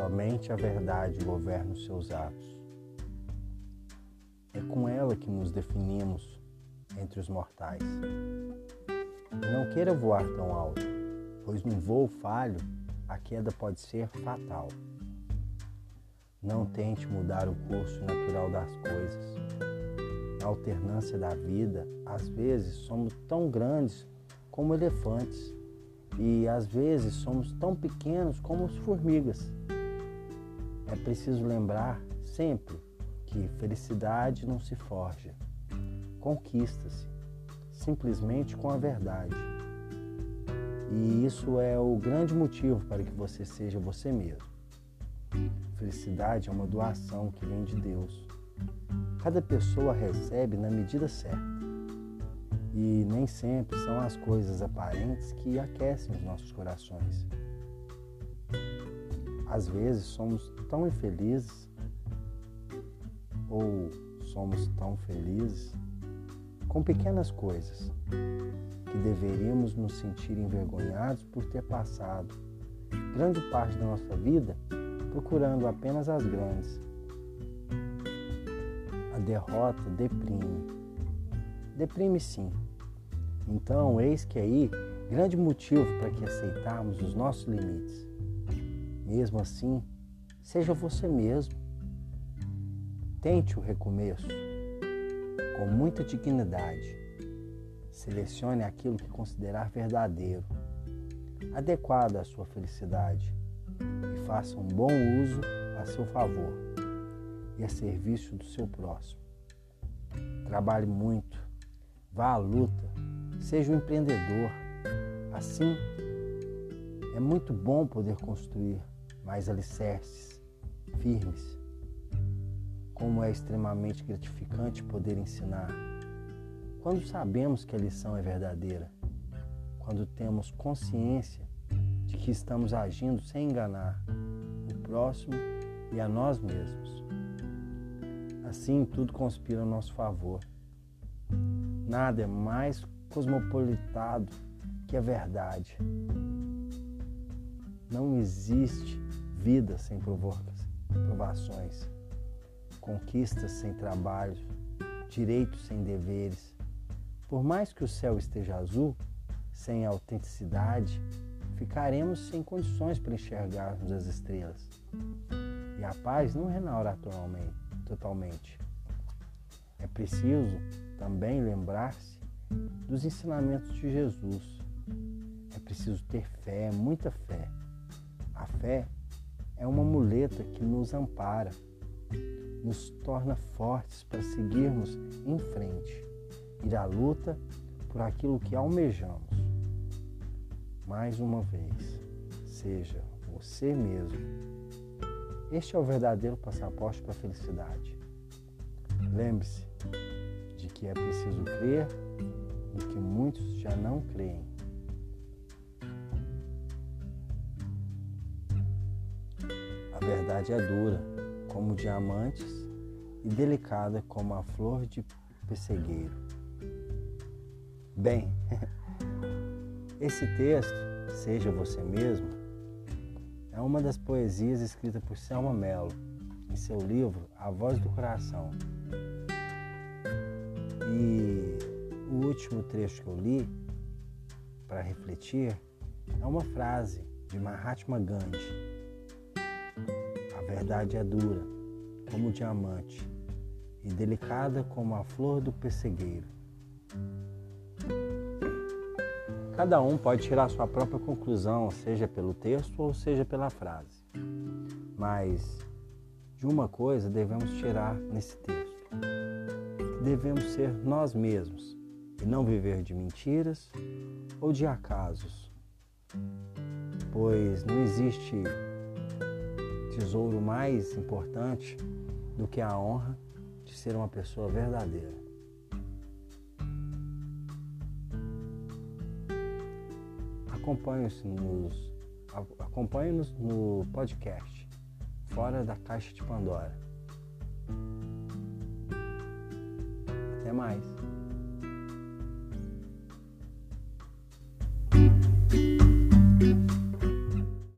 somente a verdade governa os seus atos. É com ela que nos definimos entre os mortais. Não queira voar tão alto, pois num voo falho a queda pode ser fatal. Não tente mudar o curso natural das coisas. Na alternância da vida, às vezes somos tão grandes como elefantes e às vezes somos tão pequenos como as formigas. É preciso lembrar sempre que felicidade não se forja, conquista-se simplesmente com a verdade. E isso é o grande motivo para que você seja você mesmo. Felicidade é uma doação que vem de Deus. Cada pessoa recebe na medida certa. E nem sempre são as coisas aparentes que aquecem os nossos corações. Às vezes somos tão infelizes ou somos tão felizes com pequenas coisas que deveríamos nos sentir envergonhados por ter passado grande parte da nossa vida procurando apenas as grandes. A derrota deprime. Deprime sim. Então, eis que aí grande motivo para que aceitarmos os nossos limites. Mesmo assim, seja você mesmo. Tente o recomeço com muita dignidade. Selecione aquilo que considerar verdadeiro, adequado à sua felicidade e faça um bom uso a seu favor e a serviço do seu próximo. Trabalhe muito, vá à luta, seja um empreendedor. Assim, é muito bom poder construir mais alicerces firmes. Como é extremamente gratificante poder ensinar. Quando sabemos que a lição é verdadeira, quando temos consciência de que estamos agindo sem enganar o próximo e a nós mesmos. Assim, tudo conspira a nosso favor. Nada é mais cosmopolitado que a verdade. Não existe vida sem provações, conquistas sem trabalho, direitos sem deveres. Por mais que o céu esteja azul, sem autenticidade, ficaremos sem condições para enxergarmos as estrelas. E a paz não restaura totalmente. É preciso também lembrar-se dos ensinamentos de Jesus. É preciso ter fé, muita fé. A fé é uma muleta que nos ampara, nos torna fortes para seguirmos em frente, ir à luta por aquilo que almejamos mais uma vez, seja você mesmo. Este é o verdadeiro passaporte para a felicidade. Lembre-se de que é preciso crer no que muitos já não creem. A verdade é dura, como diamantes, e delicada como a flor de pessegueiro. Bem, Esse texto, Seja Você Mesmo, é uma das poesias escritas por Selma Mello em seu livro A Voz do Coração. Último trecho que eu li, para refletir, é uma frase de Mahatma Gandhi. A verdade é dura, como o diamante, e delicada como a flor do pessegueiro. Cada um pode tirar sua própria conclusão, seja pelo texto ou seja pela frase. Mas de uma coisa devemos tirar nesse texto: devemos ser nós mesmos e não viver de mentiras ou de acasos, pois não existe tesouro mais importante do que a honra de ser uma pessoa verdadeira. Acompanhe-nos nos, acompanhe-nos no podcast Fora da Caixa de Pandora. Até mais.